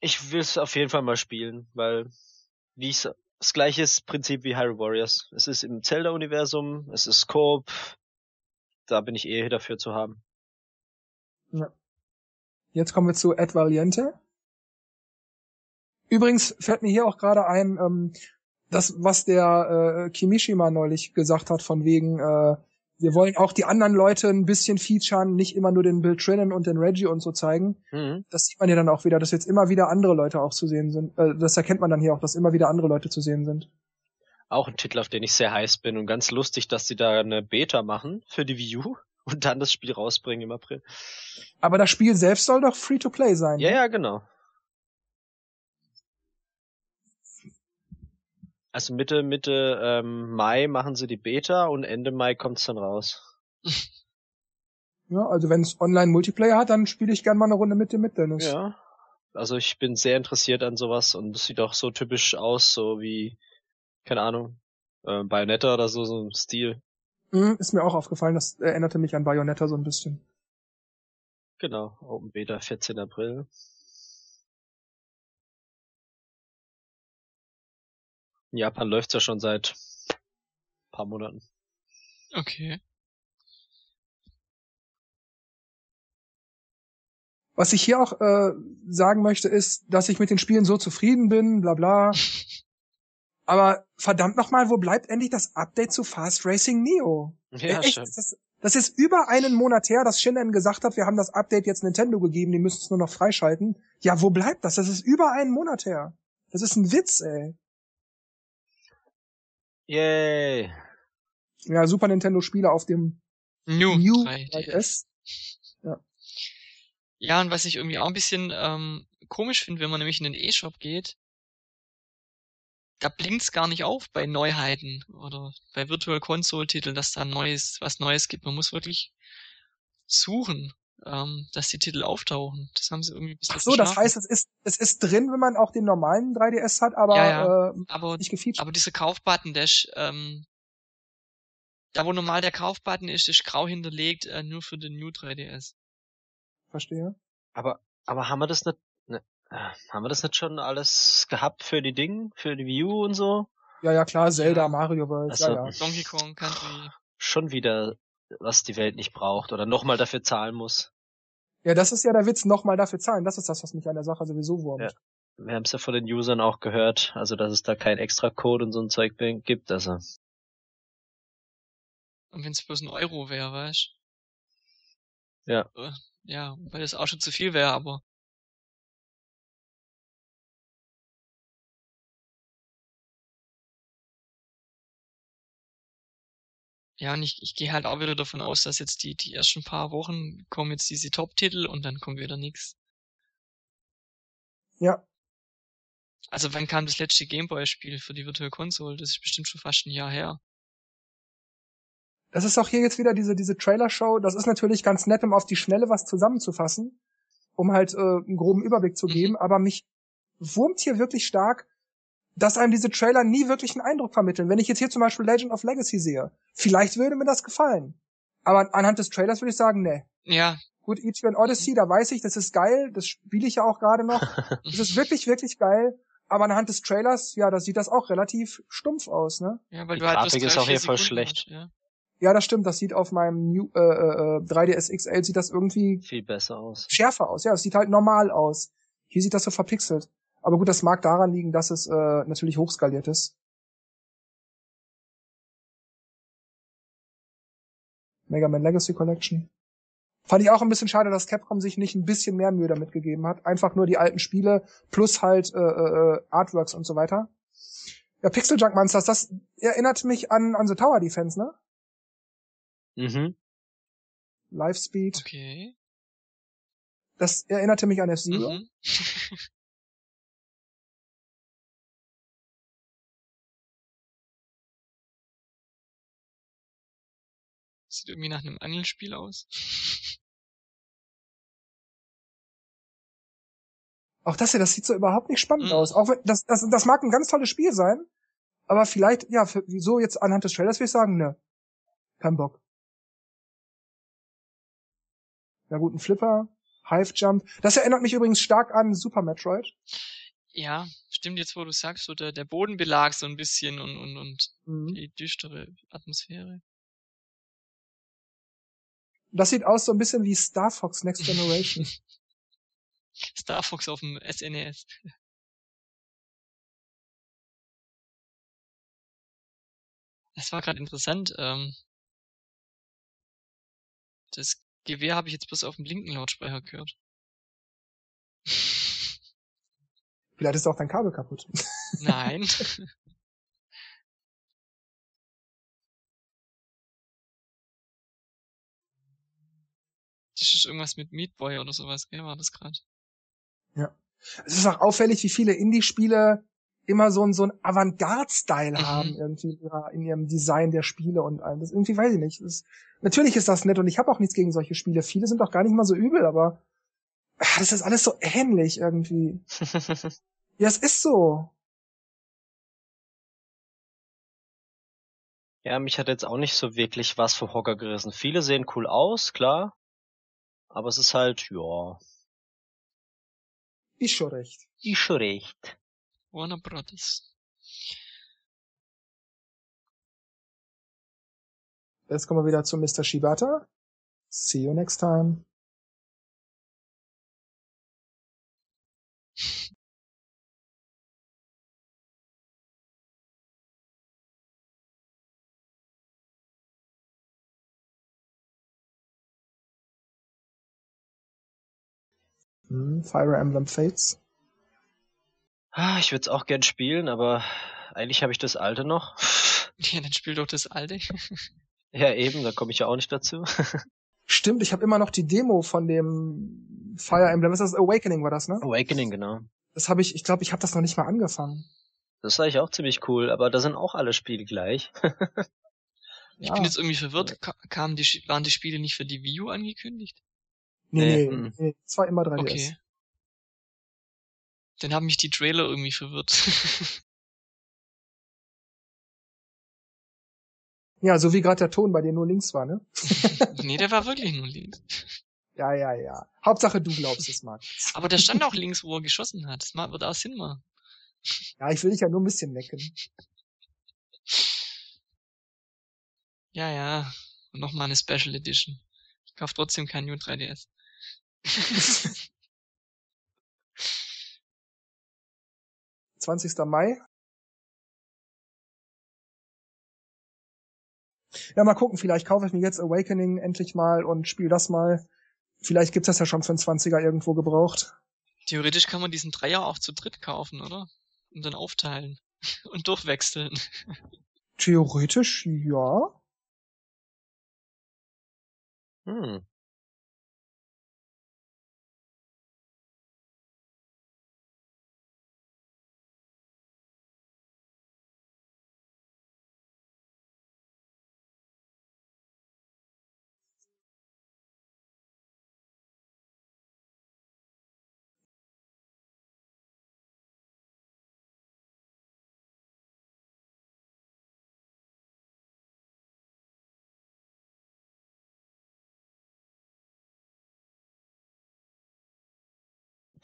ich will es auf jeden Fall mal spielen, weil wie ich das gleiche Prinzip wie Hyrule Warriors. Es ist im Zelda-Universum, es ist Coop, da bin ich eh dafür zu haben. Jetzt kommen wir zu Ed Valiente. Übrigens fällt mir hier auch gerade ein, ähm, das, was der äh, Kimishima neulich gesagt hat, von wegen, äh, wir wollen auch die anderen Leute ein bisschen featuren, nicht immer nur den Bill Trinan und den Reggie und so zeigen. Mhm. Das sieht man ja dann auch wieder, dass jetzt immer wieder andere Leute auch zu sehen sind. Äh, das erkennt man dann hier auch, dass immer wieder andere Leute zu sehen sind. Auch ein Titel, auf den ich sehr heiß bin und ganz lustig, dass sie da eine Beta machen für die Wii U und dann das Spiel rausbringen im April. Aber das Spiel selbst soll doch Free-to-Play sein. Ja, ne? ja, genau. Also Mitte, Mitte ähm, Mai machen sie die Beta und Ende Mai kommt's dann raus. ja also wenn es Online-Multiplayer hat, dann spiele ich gern mal eine Runde mit dir mit, Dennis. Ja. Also ich bin sehr interessiert an sowas und es sieht auch so typisch aus, so wie, keine Ahnung, äh, Bayonetta oder so, so ein Stil. Mhm, ist mir auch aufgefallen, das erinnerte mich an Bayonetta so ein bisschen. Genau, Open Beta 14. April. In Japan läuft's ja schon seit paar Monaten. Okay. Was ich hier auch äh, sagen möchte, ist, dass ich mit den Spielen so zufrieden bin, bla bla. Aber verdammt nochmal, wo bleibt endlich das Update zu Fast Racing Neo? Ja, Echt, stimmt. das, das ist über einen Monat her, dass Shinran gesagt hat, wir haben das Update jetzt Nintendo gegeben, die müssen es nur noch freischalten. Ja, wo bleibt das? Das ist über einen Monat her. Das ist ein Witz, ey. Yay. Ja, Super Nintendo Spiele auf dem New, New 3DS. 3DS. Ja, und was ich irgendwie auch ein bisschen ähm, komisch finde, wenn man nämlich in den E-Shop geht, da blinkt's gar nicht auf bei Neuheiten oder bei Virtual Console Titeln, dass da Neues, was Neues gibt. Man muss wirklich suchen, ähm, dass die Titel auftauchen. Das haben sie irgendwie bis Ach so, das heißt, es ist, es ist drin, wenn man auch den normalen 3DS hat, aber Ja, ja. Äh, aber, nicht gefeatured. aber dieser Kaufbutton, der ist, ähm, da wo normal der Kaufbutton ist, ist grau hinterlegt, äh, nur für den New 3DS. Verstehe. Aber, aber haben wir das nicht, ne, äh, haben wir das nicht schon alles gehabt für die Dinge, für die Wii U und so? Ja, ja, klar, Zelda, Ja. Mario World, Also- ja, ja. Donkey Kong Country. Schon wieder, was die Welt nicht braucht oder nochmal dafür zahlen muss. Ja, das ist ja der Witz, nochmal dafür zahlen. Das ist das, was mich an der Sache sowieso wurmt. Ja. Wir haben es ja von den Usern auch gehört, also dass es da kein extra Code und so ein Zeug gibt, also. Und wenn's bloß ein Euro wäre, weißt Ja. Äh, Ja, weil das auch schon zu viel wäre, aber Ja, und ich, ich gehe halt auch wieder davon aus, dass jetzt die, die ersten paar Wochen kommen jetzt diese Top-Titel und dann kommt wieder nix. Ja. Also wann kam das letzte Gameboy-Spiel für die Virtual Console? Das ist bestimmt schon fast ein Jahr her. Das ist auch hier jetzt wieder diese, diese Trailer-Show. Das ist natürlich ganz nett, um auf die Schnelle was zusammenzufassen, um halt äh, einen groben Überblick zu geben. Mhm. Aber mich wurmt hier wirklich stark, dass einem diese Trailer nie wirklich einen Eindruck vermitteln. Wenn ich jetzt hier zum Beispiel Legend of Legacy sehe, vielleicht würde mir das gefallen. Aber anhand des Trailers würde ich sagen, ne. Ja. Gut, Etrian Odyssey, da weiß ich, das ist geil, das spiele ich ja auch gerade noch. Das ist wirklich, wirklich geil. Aber anhand des Trailers, ja, da sieht das auch relativ stumpf aus, ne? Ja, weil Die du halt Grafik bloß ist auch hier voll schlecht. hast, ja. Ja, das stimmt, das sieht auf meinem New, äh, äh, 3DS XL sieht das irgendwie Viel besser aus. schärfer aus. Ja, es sieht halt normal aus. Hier sieht das so verpixelt. Aber gut, das mag daran liegen, dass es äh, natürlich hochskaliert ist. Mega Man Legacy Collection. Fand ich auch ein bisschen schade, dass Capcom sich nicht ein bisschen mehr Mühe damit gegeben hat. Einfach nur die alten Spiele plus halt äh, äh, Artworks und so weiter. Ja, Pixel Junk Monsters, das erinnert mich an, an The Tower Defense, ne? Mhm. Live Speed. Okay. Das erinnerte mich an F-Zero. Mhm. Sieht irgendwie nach einem Angelspiel aus. Auch das hier, das sieht so überhaupt nicht spannend Mhm. aus. Auch wenn, das, das, das mag ein ganz tolles Spiel sein, aber vielleicht, ja, für, wieso jetzt anhand des Trailers würde ich sagen, ne, kein Bock. Ja gut, ein Flipper, Hive Jump. Das erinnert mich übrigens stark an Super Metroid. Ja, stimmt jetzt, wo du sagst, so der, der Bodenbelag so ein bisschen und, und, und Mhm. die düstere Atmosphäre. Das sieht aus so ein bisschen wie Star Fox Next Generation. Star Fox auf dem E SNES. Das war gerade interessant. Ähm, das Gewehr habe ich jetzt bloß auf dem linken Lautsprecher gehört. Vielleicht ist auch dein Kabel kaputt. Nein. irgendwas mit Meat Boy oder sowas, gell, war das gerade? Es ist auch auffällig, wie viele Indie-Spiele immer so ein so ein Avantgarde-Style Mhm. haben irgendwie in, ihrer, in ihrem Design der Spiele und allem. Das irgendwie weiß ich nicht. Das, natürlich ist das nett und ich habe auch nichts gegen solche Spiele. Viele sind auch gar nicht mal so übel, aber ah, das ist alles so ähnlich irgendwie. Ja, es ist so. ja, mich hat jetzt auch nicht so wirklich was vom Hocker gerissen. Viele sehen cool aus, klar. Aber es ist halt, ja, Ist schon recht. ist schon recht. Warner Brothers. Jetzt kommen wir wieder zu Mr. Shibata. See you next time. Hm, Fire Emblem Fates. Ah, ich würde es auch gern spielen, aber eigentlich habe ich das alte noch. Ja, dann spiel doch das alte. Ja, eben, da komme ich ja auch nicht dazu. Stimmt, ich habe immer noch die Demo von dem Fire Emblem. Was ist das? Awakening war das, ne? Awakening, genau. Das habe ich, ich glaube, ich habe das noch nicht mal angefangen. Das ist eigentlich auch ziemlich cool, aber da sind auch alle Spiele gleich. Ich Ja. bin jetzt irgendwie verwirrt. Ka kamen die, waren die Spiele nicht für die Wii U angekündigt? Nee, Nee, nee, nee, es war immer 3DS. Okay. Dann haben mich die Trailer irgendwie verwirrt. Ja, so wie gerade der Ton bei dir nur links war, ne? nee, der war wirklich nur links. Ja, ja, ja. Hauptsache du glaubst es, Marc. Aber der stand auch links, wo er geschossen hat. Das wird auch Sinn machen. Ja, ich will dich ja nur ein bisschen necken. Ja, ja. Und nochmal eine Special Edition. Ich kauf trotzdem kein New 3DS. 20. Mai. Ja, mal gucken, vielleicht kaufe ich mir jetzt Awakening endlich mal und spiele das mal. Vielleicht gibt's das ja schon für einen 20er irgendwo gebraucht. Theoretisch kann man diesen Dreier auch zu dritt kaufen, oder? Und dann aufteilen. Und durchwechseln. Theoretisch, ja. Hm.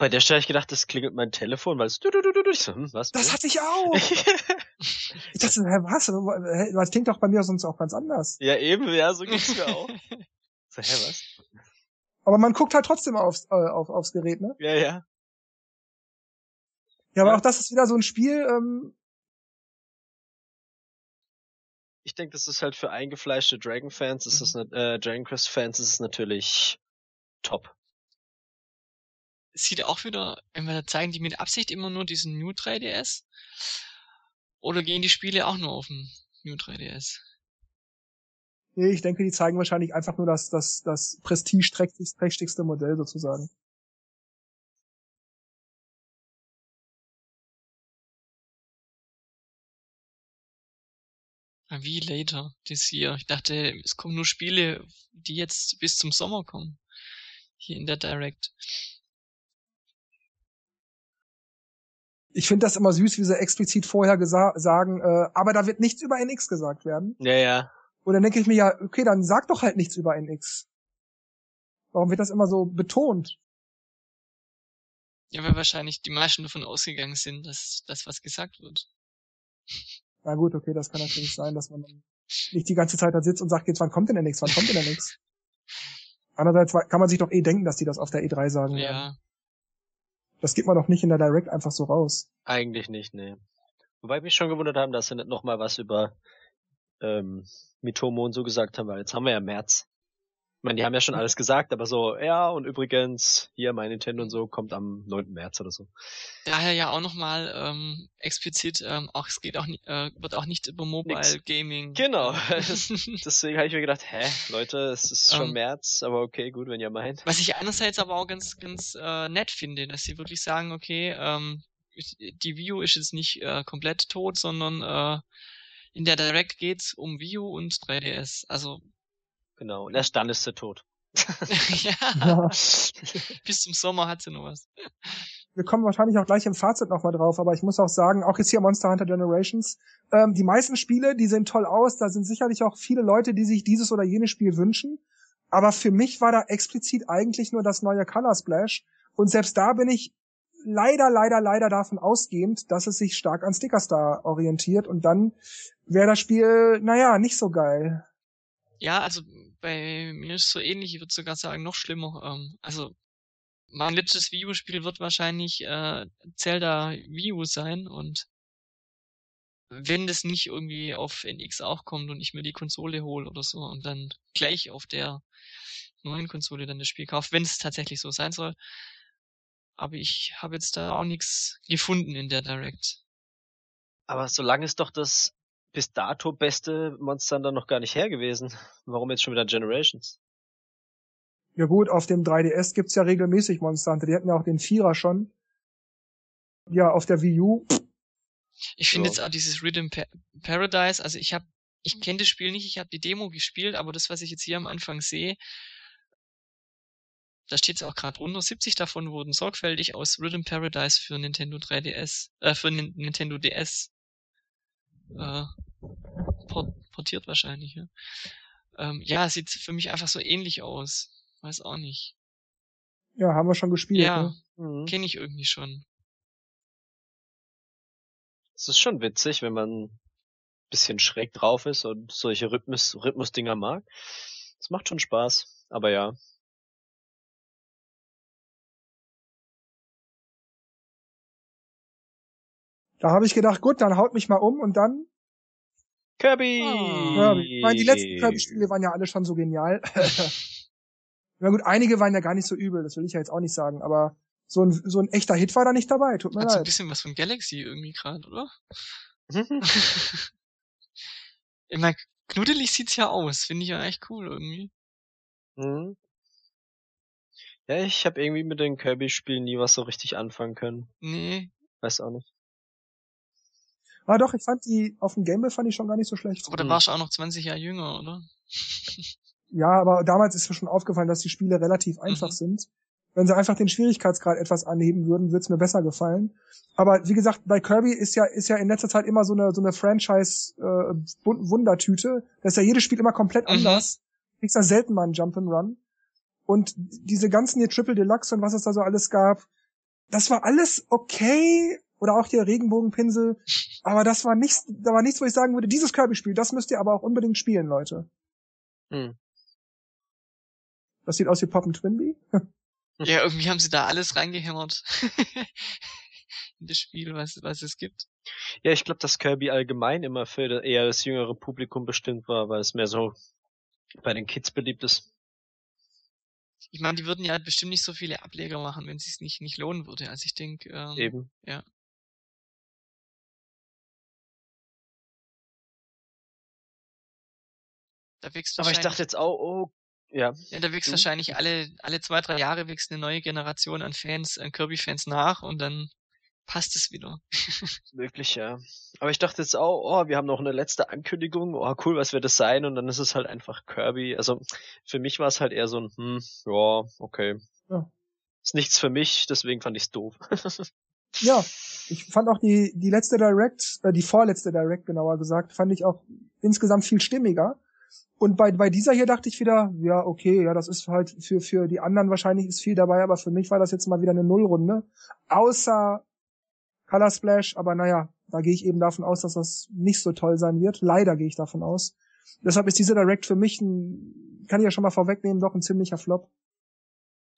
Bei der Stelle hab ich gedacht, das klingelt mein Telefon, weil es du, du, du, du, du. So, hm, was? Das hatte ich auch. Ich dachte, hä, was? Das klingt doch bei mir sonst auch ganz anders. ja, eben, ja, so ging's mir auch. So, hä, was? Aber man guckt halt trotzdem aufs, äh, auf, aufs Gerät, ne? Ja, ja. Ja, aber Ja. auch das ist wieder so ein Spiel, ähm, Ich denke, das ist halt für eingefleischte Dragon-Fans, ist das, nat- äh, Dragon Quest-Fans ist es natürlich top. Sieht auch wieder, wir zeigen die mit Absicht immer nur diesen New 3DS? Oder gehen die Spiele auch nur auf dem New 3DS? nee, ich denke, die zeigen wahrscheinlich einfach nur das, das, das prestigeträchtigste Modell sozusagen. Ah, Wie later this year? Ich dachte, es kommen nur Spiele, die jetzt bis zum Sommer kommen. Hier in der Direct. Ich finde das immer süß, wie sie explizit vorher sagen, äh, aber da wird nichts über NX gesagt werden. Ja, ja. Und dann denke ich mir ja, okay, dann sag doch halt nichts über NX. Warum wird das immer so betont? Ja, weil wahrscheinlich die meisten davon ausgegangen sind, dass das was gesagt wird. Na gut, okay, das kann natürlich sein, dass man dann nicht die ganze Zeit da sitzt und sagt, jetzt wann kommt denn NX, wann kommt denn NX? Andererseits wa- kann man sich doch eh denken, dass die das auf der E3 sagen werden. Das gibt man doch nicht in der Direct einfach so raus. Eigentlich nicht, nee. Wobei mich schon gewundert haben, dass sie nicht noch mal was über ähm, Mitomo und so gesagt haben, weil jetzt haben wir ja März. Ich meine, die haben ja schon alles gesagt, aber so, ja, und übrigens, hier mein Nintendo und so kommt am 9. März oder so. Daher ja auch nochmal ähm, explizit, ähm, auch es geht auch äh, wird auch nicht über Mobile Nix. Gaming. Genau. ähm, Deswegen habe ich mir gedacht, hä, Leute, es ist schon Ähm. März, aber okay, gut, wenn ihr meint. Was ich einerseits aber auch ganz, ganz äh, nett finde, dass sie wirklich sagen, okay, ähm, die U ist jetzt nicht äh, komplett tot, sondern äh, in der Direct geht's um Wii U und 3DS. Also Genau. Und erst dann ist sie tot. ja, Ja. bis zum Sommer hat sie noch was. Wir kommen wahrscheinlich auch gleich im Fazit nochmal drauf, aber ich muss auch sagen, auch jetzt hier Monster Hunter Generations, ähm, die meisten Spiele, die sehen toll aus, da sind sicherlich auch viele Leute, die sich dieses oder jenes Spiel wünschen, aber für mich war da explizit eigentlich nur das neue Color Splash und selbst da bin ich leider, leider, leider davon ausgehend, dass es sich stark an Sticker Star orientiert und dann wäre das Spiel, naja, nicht so geil. Ja, also bei mir ist es so ähnlich, ich würde sogar sagen, noch schlimmer. Ähm, also mein letztes Wii U-Spiel wird wahrscheinlich äh, Zelda Wii U sein und wenn das nicht irgendwie auf NX auch kommt und ich mir die Konsole hole oder so und dann gleich auf der neuen Konsole dann das Spiel kaufe, wenn es tatsächlich so sein soll. Aber ich habe jetzt da auch nichts gefunden in der Direct. Aber so lange ist doch das bis dato beste Monster dann noch gar nicht her gewesen. Warum jetzt schon wieder Generations? Ja gut, auf dem 3DS gibt's ja regelmäßig Monster Hunter, die hatten ja auch den Vierer schon. Ja, auf der Wii U, Ich finde Ja. jetzt auch dieses Rhythm Pa- Paradise, also ich habe, ich kenne das Spiel nicht, ich habe die Demo gespielt, aber das, was ich jetzt hier am Anfang sehe, da steht es auch gerade drunter, 70 davon wurden sorgfältig aus Rhythm Paradise für Nintendo 3DS, äh, für Nin- Nintendo DS äh, port portiert wahrscheinlich, ja. Ähm, ja, sieht für mich einfach so ähnlich aus. Weiß auch nicht. ja, haben wir schon gespielt. Ja, Ne? Mhm. kenne ich irgendwie schon. Es ist schon witzig, wenn man ein bisschen schräg drauf ist und solche Rhythmus, Rhythmusdinger mag. Es macht schon Spaß, aber ja. Da habe ich gedacht, gut, dann haut mich mal um und dann, Kirby! ja, ich meine, die letzten Kirby-Spiele waren ja alle schon so genial. Na gut, einige waren ja gar nicht so übel, das will ich ja jetzt auch nicht sagen, aber so ein, so ein echter Hit war da nicht dabei, tut mir Hat so ein leid. bisschen was von Galaxy irgendwie gerade, oder? ich meine, knuddelig sieht's ja aus, finde ich ja echt cool irgendwie. Mhm. Ja, ich habe irgendwie mit den Kirby-Spielen nie was so richtig anfangen können. Nee. Weiß auch nicht. Ah doch, ich fand die, auf dem Gameboy fand ich schon gar nicht so schlecht. Aber da warst du auch noch 20 Jahre jünger, oder? Ja, aber damals ist mir schon aufgefallen, dass die Spiele relativ einfach Mhm. sind. Wenn sie einfach den Schwierigkeitsgrad etwas anheben würden, würde es mir besser gefallen. Aber wie gesagt, bei Kirby ist ja ist ja in letzter Zeit immer so eine so eine Franchise äh, Bun- Wundertüte. Da ist ja jedes Spiel immer komplett Mhm. anders. Kriegst da selten mal einen Jump'n'Run. Und diese ganzen hier Triple Deluxe und was es da so alles gab, das war alles okay. Oder auch der Regenbogenpinsel. Aber das war nichts, da war nichts, wo ich sagen würde, dieses Kirby-Spiel, das müsst ihr aber auch unbedingt spielen, Leute. Hm. Das sieht aus wie Pop Twinbee. Ja, irgendwie haben sie da alles reingehämmert. In das Spiel, was, was es gibt. Ja, ich glaube, dass Kirby allgemein immer für das- eher das jüngere Publikum bestimmt war, weil es mehr so bei den Kids beliebt ist. Ich meine, die würden ja bestimmt nicht so viele Ableger machen, wenn es sich nicht, nicht lohnen würde. Also ich denke, ähm, Eben. ja. Da wächst Aber ich wahrscheinlich, dachte jetzt auch, oh, ja. ja, da wächst du? wahrscheinlich alle, alle zwei, drei Jahre wächst eine neue Generation an Fans, an Kirby-Fans nach und dann passt es wieder. Wirklich, ja. Aber ich dachte jetzt auch, oh, wir haben noch eine letzte Ankündigung, oh cool, was wird das sein? Und dann ist es halt einfach Kirby. Also für mich war es halt eher so ein, hm, ja, okay. Ja. Ist nichts für mich, deswegen fand ich's doof. Ja, ich fand auch die, die letzte Direct, äh, die vorletzte Direct genauer gesagt, fand ich auch insgesamt viel stimmiger. Und bei, bei dieser hier dachte ich wieder, ja, okay, ja, das ist halt für, für die anderen wahrscheinlich ist viel dabei, aber für mich war das jetzt mal wieder eine Nullrunde. Außer Color Splash, aber naja, da gehe ich eben davon aus, dass das nicht so toll sein wird. Leider gehe ich davon aus. Deshalb ist diese Direct für mich ein, kann ich ja schon mal vorwegnehmen, doch ein ziemlicher Flop.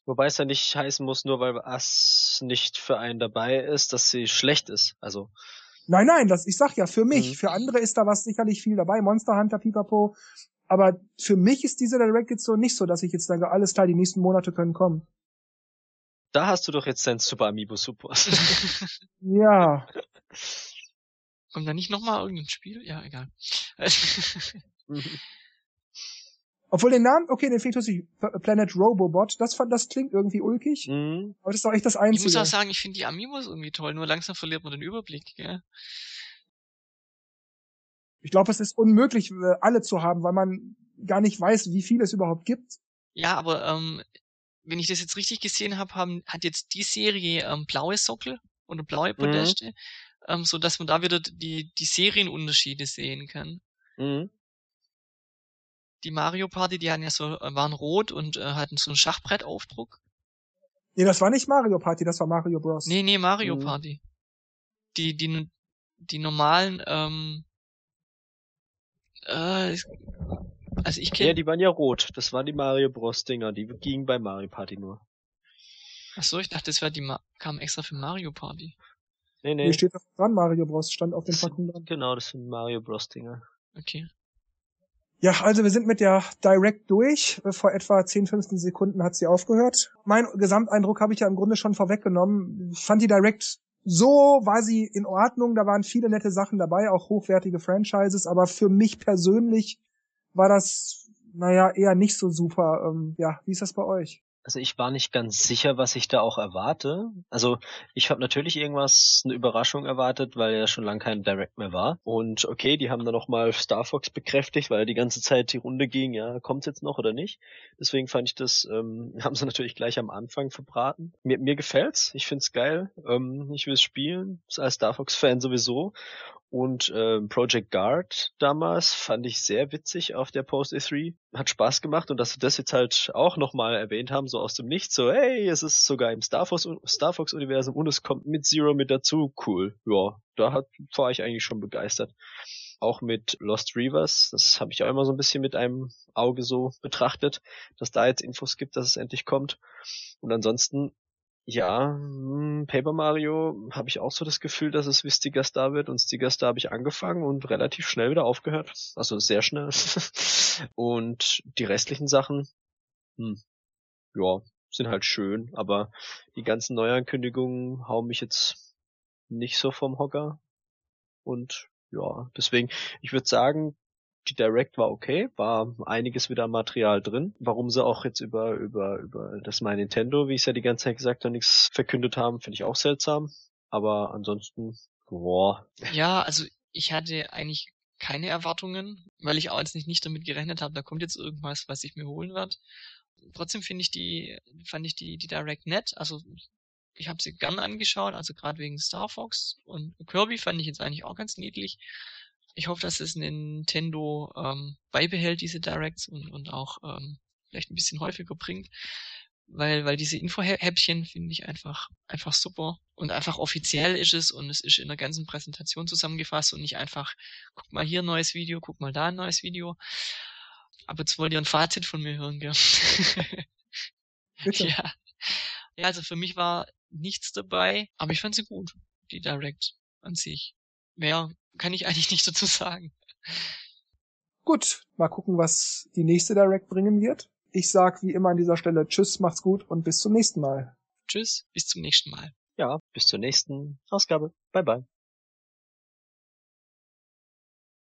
Wobei es ja nicht heißen muss, nur weil was nicht für einen dabei ist, dass sie schlecht ist. Also, Nein, nein, das, ich sag ja, für mich. Mhm. Für andere ist da was sicherlich viel dabei. Monster Hunter, Pipapo. Aber für mich ist diese Direct jetzt so nicht so, dass ich jetzt sage, alles klar, die nächsten Monate können kommen. da hast du doch jetzt dein Super Amiibo Support. Ja. Kommt da nicht nochmal irgendein Spiel? Ja, egal. Obwohl den Namen, okay, den fehlt sich Planet Robobot, das fand, das klingt irgendwie ulkig, mhm. aber das ist doch echt das ich muss Einzige. auch sagen, ich finde die Amiibos irgendwie toll, nur langsam verliert man den Überblick, gell? Ich glaube, es ist unmöglich, äh, alle zu haben, weil man gar nicht weiß, wie viel es überhaupt gibt. Ja, aber ähm, wenn ich das jetzt richtig gesehen habe, haben, hat jetzt die Serie ähm, blaue Sockel oder blaue Podeste, ähm, so dass man da wieder die, die Serienunterschiede sehen kann. Mhm. Die Mario Party, die hatten ja so, äh, waren rot und äh, hatten so einen Schachbrettaufdruck. Nee, das war nicht Mario Party, das war Mario Bros. Nee, nee, Mario Mhm. Party. Die, die, die normalen, ähm, äh, also ich Ja, kenne, die waren ja rot. Das waren die Mario Bros. Dinger. Die gingen bei Mario Party nur. ach so, ich dachte, das wäre die, Ma kam extra für Mario Party. Nee, nee. Hier steht doch dran, Mario Bros. stand auf dem Packung dran. Genau, das sind Mario Bros. Dinger. Okay. Ja, also wir sind mit der Direct durch. Vor etwa 10, 15 Sekunden hat sie aufgehört. Mein Gesamteindruck habe ich ja im Grunde schon vorweggenommen. Ich fand die Direct so war sie in Ordnung, da waren viele nette Sachen dabei, auch hochwertige Franchises, aber für mich persönlich war das, naja, eher nicht so super. Ähm, ja, wie ist das bei euch? Also ich war nicht ganz sicher, was ich da auch erwarte. Also ich habe natürlich irgendwas, eine Überraschung erwartet, weil ja schon lange kein Direct mehr war. Und okay, die haben dann noch mal Star Fox bekräftigt, weil die ganze Zeit die Runde ging, ja, kommt's jetzt noch oder nicht. Deswegen fand ich das, ähm, haben sie natürlich gleich am Anfang verbraten. Mir, mir gefällt's, ich find's geil. Ähm, ich will's spielen, als Star Fox-Fan sowieso. Und ähm, Project Guard damals fand ich sehr witzig auf der Post E3. Hat Spaß gemacht und dass sie das jetzt halt auch nochmal erwähnt haben, so aus dem Nichts, so hey, es ist sogar im Star Fox, Star Fox Universum und es kommt mit Zero mit dazu, cool. Ja, da hat, war ich eigentlich schon begeistert. Auch mit Lost Reavers, das habe ich auch immer so ein bisschen mit einem Auge so betrachtet, dass da jetzt Infos gibt, dass es endlich kommt. Und ansonsten ja, hm, Paper Mario habe ich auch so das Gefühl, dass es wie Sticker Star wird und Sticker Star habe ich angefangen und relativ schnell wieder aufgehört. Also sehr schnell. und die restlichen Sachen, hm, ja, sind halt schön, aber die ganzen Neuankündigungen hauen mich jetzt nicht so vom Hocker. Und ja, deswegen, ich würde sagen, die Direct war okay, war einiges wieder Material drin. Warum sie auch jetzt über, über, über das My Nintendo, wie ich es ja die ganze Zeit gesagt habe, nichts verkündet haben, finde ich auch seltsam. Aber ansonsten, boah. Ja, also ich hatte eigentlich keine Erwartungen, weil ich auch jetzt nicht, nicht damit gerechnet habe, da kommt jetzt irgendwas, was ich mir holen werde. Trotzdem finde ich die, fand ich die, die Direct nett. Also ich habe sie gern angeschaut, also gerade wegen Star Fox und Kirby fand ich jetzt eigentlich auch ganz niedlich. Ich hoffe, dass es Nintendo ähm, beibehält, diese Directs und, und auch ähm, vielleicht ein bisschen häufiger bringt. Weil, weil diese Info-Häppchen finde ich einfach, einfach super. Und einfach offiziell ist es und es ist in der ganzen Präsentation zusammengefasst und nicht einfach, guck mal hier ein neues Video, guck mal da ein neues Video. Aber jetzt wollt ihr ein Fazit von mir hören, gell? Bitte. Ja. Ja, also für mich war nichts dabei, aber ich fand sie gut, die Direct an sich. Mehr kann ich eigentlich nicht dazu sagen. Gut, mal gucken, was die nächste Direct bringen wird. Ich sag wie immer an dieser Stelle Tschüss, macht's gut und bis zum nächsten Mal. Tschüss, bis zum nächsten Mal. Ja, bis zur nächsten Ausgabe. Bye bye.